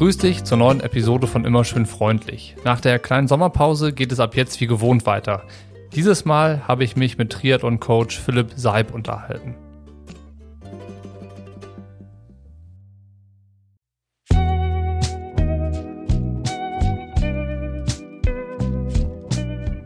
Grüß dich zur neuen Episode von Immer schön freundlich. Nach der kleinen Sommerpause geht es ab jetzt wie gewohnt weiter. Dieses Mal habe ich mich mit Triathlon-Coach Philipp Seib unterhalten.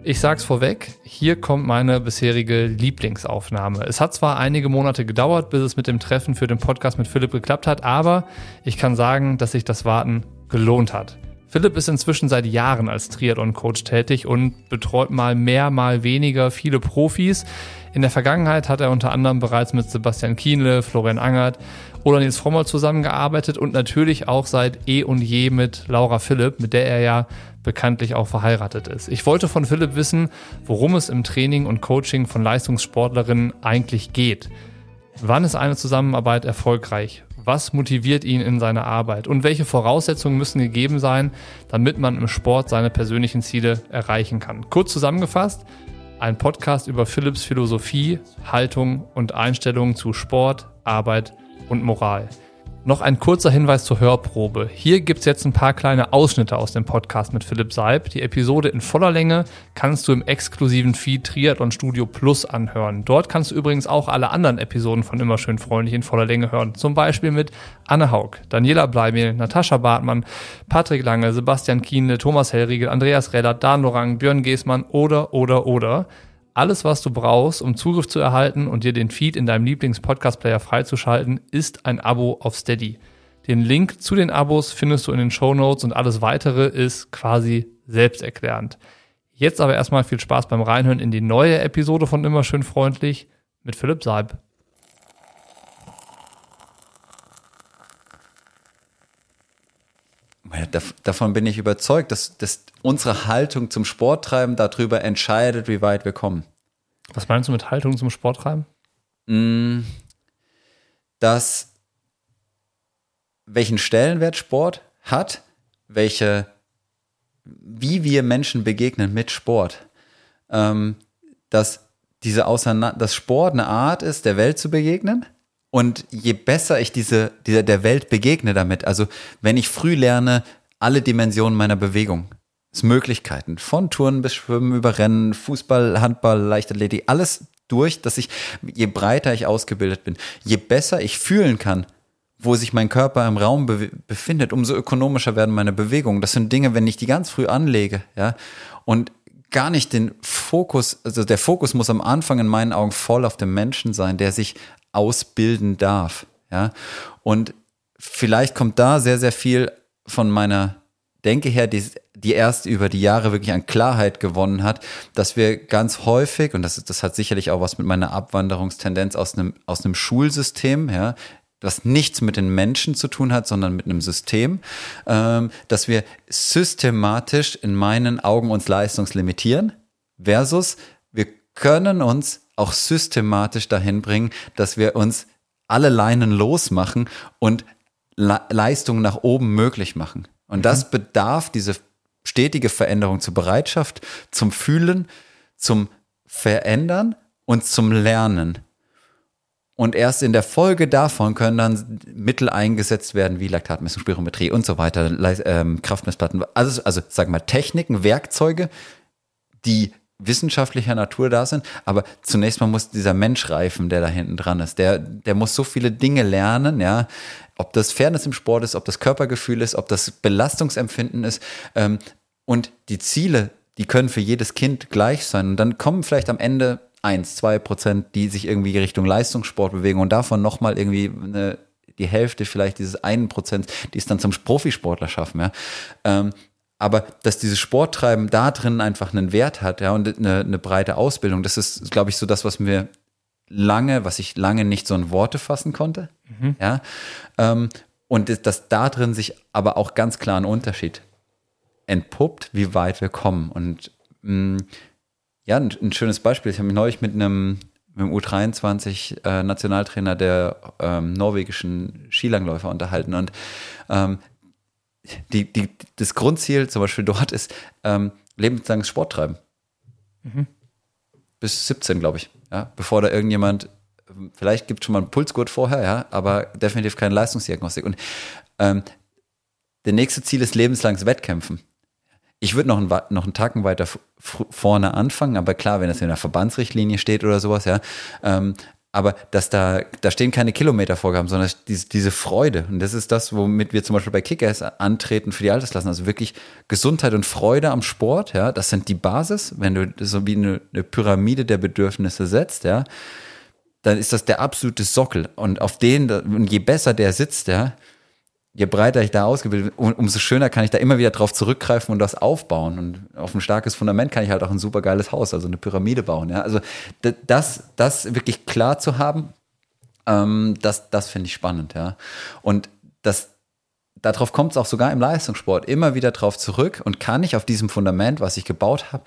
Ich sag's vorweg, hier kommt meine bisherige Lieblingsaufnahme. Es hat zwar einige Monate gedauert, bis es mit dem Treffen für den Podcast mit Philipp geklappt hat, aber ich kann sagen, dass sich das Warten gelohnt hat. Philipp ist inzwischen seit Jahren als Triathlon-Coach tätig und betreut mal mehr, mal weniger viele Profis. In der Vergangenheit hat er unter anderem bereits mit Sebastian Kienle, Florian Angert oder Nils Frommer zusammengearbeitet und natürlich auch seit eh und je mit Laura Philipp, mit der er ja bekanntlich auch verheiratet ist. Ich wollte von Philipp wissen, worum es im Training und Coaching von Leistungssportlerinnen eigentlich geht. Wann ist eine Zusammenarbeit erfolgreich? Was motiviert ihn in seiner Arbeit? Und welche Voraussetzungen müssen gegeben sein, damit man im Sport seine persönlichen Ziele erreichen kann? Kurz zusammengefasst, ein Podcast über Philipps Philosophie, Haltung und Einstellungen zu Sport, Arbeit und Moral. Noch ein kurzer Hinweis zur Hörprobe. Hier gibt's jetzt ein paar kleine Ausschnitte aus dem Podcast mit Philipp Seib. Die Episode in voller Länge kannst du im exklusiven Feed Triathlon Studio Plus anhören. Dort kannst du übrigens auch alle anderen Episoden von Immer schön freundlich in voller Länge hören. Zum Beispiel mit Anne Haug, Daniela Bleimel, Natascha Bartmann, Patrick Lange, Sebastian Kienle, Thomas Hellriegel, Andreas Rellert, Dan Lorang, Björn Geßmann oder, oder, oder alles, was du brauchst, um Zugriff zu erhalten und dir den Feed in deinem Lieblings-Podcast-Player freizuschalten, ist ein Abo auf Steady. Den Link zu den Abos findest du in den Show Notes und alles weitere ist quasi selbsterklärend. Jetzt aber erstmal viel Spaß beim Reinhören in die neue Episode von Immer schön freundlich mit Philipp Seib. Davon bin ich überzeugt, dass, dass unsere Haltung zum Sporttreiben darüber entscheidet, wie weit wir kommen. Was meinst du mit Haltung zum Sporttreiben? Mm, dass welchen Stellenwert Sport hat, welche, wie wir Menschen begegnen mit Sport. Ähm, dass diese Auseinander dass Sport eine Art ist, der Welt zu begegnen und je besser ich diese, dieser, der Welt begegne damit, also wenn ich früh lerne, alle Dimensionen meiner Bewegung, es Möglichkeiten, von Touren bis Schwimmen über Rennen, Fußball, Handball, Leichtathletik, alles durch, dass ich, je breiter ich ausgebildet bin, je besser ich fühlen kann, wo sich mein Körper im Raum be befindet, umso ökonomischer werden meine Bewegungen. Das sind Dinge, wenn ich die ganz früh anlege, ja, und gar nicht den Fokus, also der Fokus muss am Anfang in meinen Augen voll auf dem Menschen sein, der sich ausbilden darf. Ja? Und vielleicht kommt da sehr, sehr viel von meiner Denke her, die, die erst über die Jahre wirklich an Klarheit gewonnen hat, dass wir ganz häufig, und das, das hat sicherlich auch was mit meiner Abwanderungstendenz aus einem, aus einem Schulsystem, ja, was nichts mit den Menschen zu tun hat, sondern mit einem System, ähm, dass wir systematisch in meinen Augen uns leistungslimitieren versus wir können uns auch systematisch dahin bringen, dass wir uns alle Leinen losmachen und Le Leistungen nach oben möglich machen. Und das mhm. bedarf diese stetige Veränderung zur Bereitschaft, zum Fühlen, zum Verändern und zum Lernen. Und erst in der Folge davon können dann Mittel eingesetzt werden wie Laktatmessung, Spirometrie und so weiter, ähm, Kraftmessplatten, also, also sagen wir Techniken, Werkzeuge, die wissenschaftlicher Natur da sind, aber zunächst mal muss dieser Mensch reifen, der da hinten dran ist. Der, der muss so viele Dinge lernen, ja. Ob das Fairness im Sport ist, ob das Körpergefühl ist, ob das Belastungsempfinden ist. Ähm, und die Ziele, die können für jedes Kind gleich sein. Und dann kommen vielleicht am Ende eins, zwei Prozent, die sich irgendwie Richtung Leistungssport bewegen und davon nochmal irgendwie eine, die Hälfte vielleicht dieses einen Prozent, die es dann zum Profisportler schaffen, ja. Ähm, aber dass dieses Sporttreiben da drin einfach einen Wert hat, ja, und eine, eine breite Ausbildung, das ist, glaube ich, so das, was mir lange, was ich lange nicht so in Worte fassen konnte, mhm. ja. Ähm, und dass da drin sich aber auch ganz klar ein Unterschied entpuppt, wie weit wir kommen. Und mh, mm, ja, ein, ein, schönes Beispiel. Ich habe mich neulich mit einem, mit einem U23-Nationaltrainer äh, der ähm, norwegischen Skilangläufer unterhalten. Und ähm, die, die, das Grundziel zum Beispiel dort ist ähm, lebenslanges Sport treiben. Mhm. Bis 17, glaube ich. Ja, bevor da irgendjemand, vielleicht gibt es schon mal einen Pulsgurt vorher, ja, aber definitiv keine Leistungsdiagnostik. Und ähm, der nächste Ziel ist lebenslanges Wettkämpfen. Ich würde noch, einen, noch einen Tacken weiter vorne anfangen, aber klar, wenn das in der Verbandsrichtlinie steht oder sowas, ja, ähm, aber dass da, da stehen keine Kilometervorgaben, sondern diese, diese Freude. Und das ist das, womit wir zum Beispiel bei Kickers antreten für die Altersklassen. Also wirklich Gesundheit und Freude am Sport, ja, das sind die Basis. Wenn du so wie eine, eine Pyramide der Bedürfnisse setzt, ja, dann ist das der absolute Sockel. Und auf den, und je besser der sitzt, ja, je breiter ich da ausgebildet bin, umso schöner kann ich da immer wieder drauf zurückgreifen und das aufbauen. Und auf ein starkes Fundament kann ich halt auch ein super geiles Haus, also eine Pyramide bauen. Ja? Also das, das wirklich klar zu haben, ähm, das, das finde ich spannend. Ja? Und das, darauf kommt es auch sogar im Leistungssport immer wieder drauf zurück und kann ich auf diesem Fundament, was ich gebaut habe,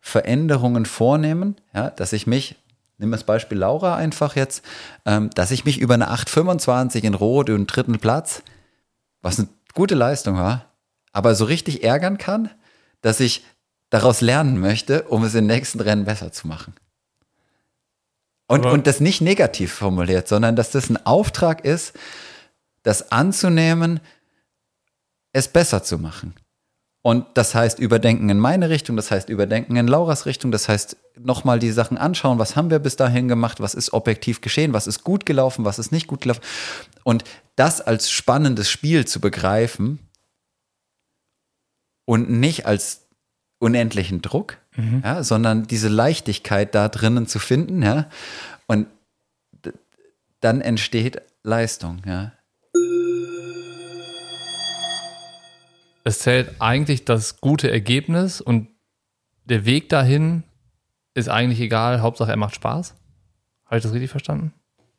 Veränderungen vornehmen, ja, dass ich mich Nimm das Beispiel Laura einfach jetzt, ähm, dass ich mich über eine 825 in Rot den dritten Platz was eine gute Leistung war, aber so richtig ärgern kann, dass ich daraus lernen möchte, um es im nächsten Rennen besser zu machen. Und, und das nicht negativ formuliert, sondern dass das ein Auftrag ist, das anzunehmen, es besser zu machen. Und das heißt überdenken in meine Richtung, das heißt überdenken in Lauras Richtung, das heißt nochmal die Sachen anschauen, was haben wir bis dahin gemacht, was ist objektiv geschehen, was ist gut gelaufen, was ist nicht gut gelaufen. Und das als spannendes Spiel zu begreifen und nicht als unendlichen Druck, mhm. ja, sondern diese Leichtigkeit da drinnen zu finden, ja, und dann entsteht Leistung, ja. Es zählt eigentlich das gute Ergebnis und der Weg dahin ist eigentlich egal, Hauptsache er macht Spaß. Habe ich das richtig verstanden?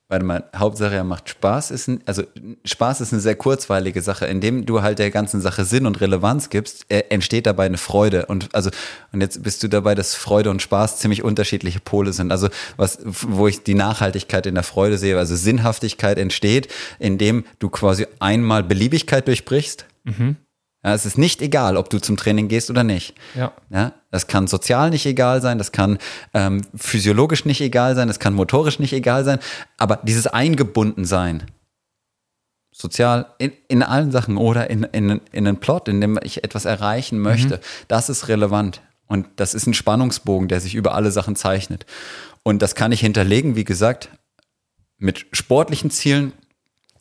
warte mal, Hauptsache er macht Spaß, ist ein, also Spaß ist eine sehr kurzweilige Sache. Indem du halt der ganzen Sache Sinn und Relevanz gibst, äh, entsteht dabei eine Freude. Und also, und jetzt bist du dabei, dass Freude und Spaß ziemlich unterschiedliche Pole sind. Also was, wo ich die Nachhaltigkeit in der Freude sehe, also Sinnhaftigkeit entsteht, indem du quasi einmal Beliebigkeit durchbrichst. Mhm. Ja, es ist nicht egal, ob du zum Training gehst oder nicht. Ja. ja das kann sozial nicht egal sein, das kann ähm, physiologisch nicht egal sein, das kann motorisch nicht egal sein, aber dieses Eingebundensein, sozial in, in allen Sachen oder in, in, in einen Plot, in dem ich etwas erreichen möchte, mhm. das ist relevant. Und das ist ein Spannungsbogen, der sich über alle Sachen zeichnet. Und das kann ich hinterlegen, wie gesagt, mit sportlichen Zielen,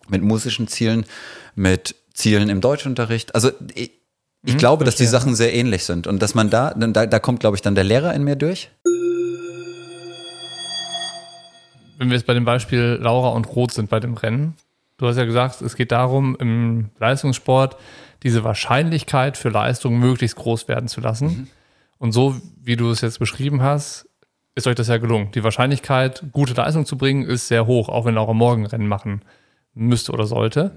mit musischen Zielen, mit Zielen im Deutschunterricht. Also ich, ich hm, glaube, dass die Sachen sehr ähnlich sind und dass man da, da, da kommt, glaube ich, dann der Lehrer in mir durch. Wenn wir jetzt bei dem Beispiel Laura und Rot sind bei dem Rennen, du hast ja gesagt, es geht darum, im Leistungssport diese Wahrscheinlichkeit für Leistung möglichst groß werden zu lassen. Mhm. Und so, wie du es jetzt beschrieben hast, ist euch das ja gelungen. Die Wahrscheinlichkeit, gute Leistung zu bringen, ist sehr hoch, auch wenn Laura morgen Rennen machen müsste oder sollte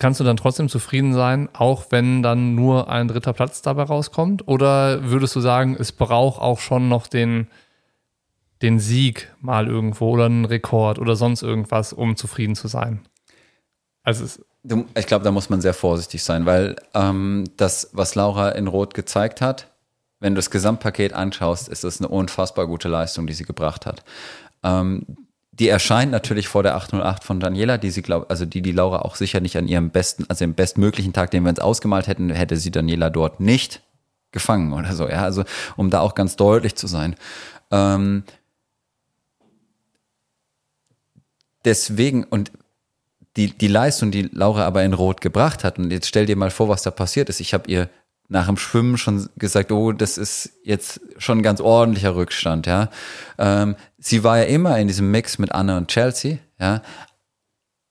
kannst du dann trotzdem zufrieden sein, auch wenn dann nur ein dritter Platz dabei rauskommt? Oder würdest du sagen, es braucht auch schon noch den, den Sieg mal irgendwo oder einen Rekord oder sonst irgendwas, um zufrieden zu sein? Also es ich glaube, da muss man sehr vorsichtig sein, weil ähm, das, was Laura in Rot gezeigt hat, wenn du das Gesamtpaket anschaust, ist es eine unfassbar gute Leistung, die sie gebracht hat. Ähm, die erscheint natürlich vor der 808 von Daniela, die sie glaubt, also die die Laura auch sicher nicht an ihrem besten, also im bestmöglichen Tag, den wir uns ausgemalt hätten, hätte sie Daniela dort nicht gefangen oder so. Ja, also um da auch ganz deutlich zu sein. Ähm, deswegen und die, die Leistung, die Laura aber in Rot gebracht hat, und jetzt stell dir mal vor, was da passiert ist. Ich habe ihr nach dem Schwimmen schon gesagt, oh, das ist jetzt schon ein ganz ordentlicher Rückstand, ja. Ähm, sie war ja immer in diesem Mix mit Anne und Chelsea, ja.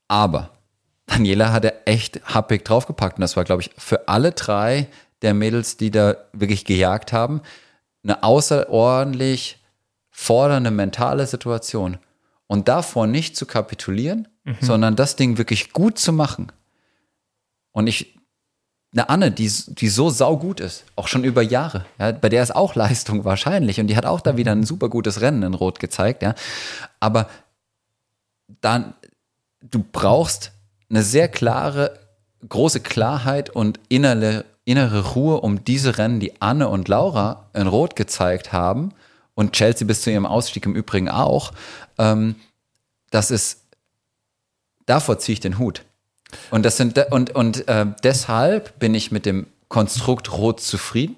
Aber Daniela hatte echt happig draufgepackt und das war, glaube ich, für alle drei der Mädels, die da wirklich gejagt haben, eine außerordentlich fordernde mentale Situation. Und davor nicht zu kapitulieren, mhm. sondern das Ding wirklich gut zu machen. Und ich eine Anne, die, die so saugut ist, auch schon über Jahre. Ja, bei der ist auch Leistung wahrscheinlich und die hat auch da wieder ein super gutes Rennen in Rot gezeigt. Ja. Aber dann, du brauchst eine sehr klare, große Klarheit und innere, innere Ruhe, um diese Rennen, die Anne und Laura in Rot gezeigt haben und Chelsea bis zu ihrem Ausstieg im Übrigen auch, ähm, das ist, davor ziehe ich den Hut. Und, das sind, und, und äh, deshalb bin ich mit dem Konstrukt Rot zufrieden.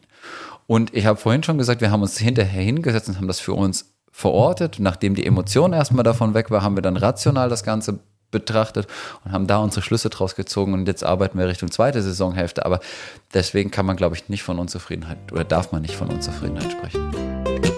Und ich habe vorhin schon gesagt, wir haben uns hinterher hingesetzt und haben das für uns verortet. Nachdem die Emotion erstmal davon weg war, haben wir dann rational das Ganze betrachtet und haben da unsere Schlüsse draus gezogen und jetzt arbeiten wir Richtung zweite Saisonhälfte. Aber deswegen kann man, glaube ich, nicht von Unzufriedenheit oder darf man nicht von Unzufriedenheit sprechen.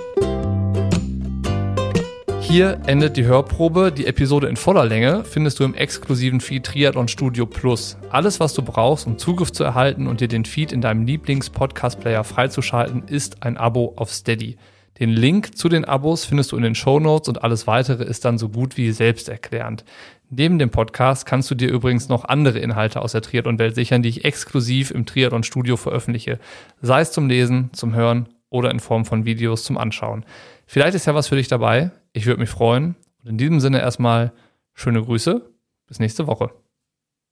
Hier endet die Hörprobe. Die Episode in voller Länge findest du im exklusiven Feed Triathlon Studio Plus. Alles, was du brauchst, um Zugriff zu erhalten und dir den Feed in deinem Lieblings-Podcast-Player freizuschalten, ist ein Abo auf Steady. Den Link zu den Abos findest du in den Show Notes und alles weitere ist dann so gut wie selbsterklärend. Neben dem Podcast kannst du dir übrigens noch andere Inhalte aus der Triathlon-Welt sichern, die ich exklusiv im Triathlon-Studio veröffentliche. Sei es zum Lesen, zum Hören oder in Form von Videos zum Anschauen. Vielleicht ist ja was für dich dabei. Ich würde mich freuen. Und in diesem Sinne erstmal schöne Grüße. Bis nächste Woche.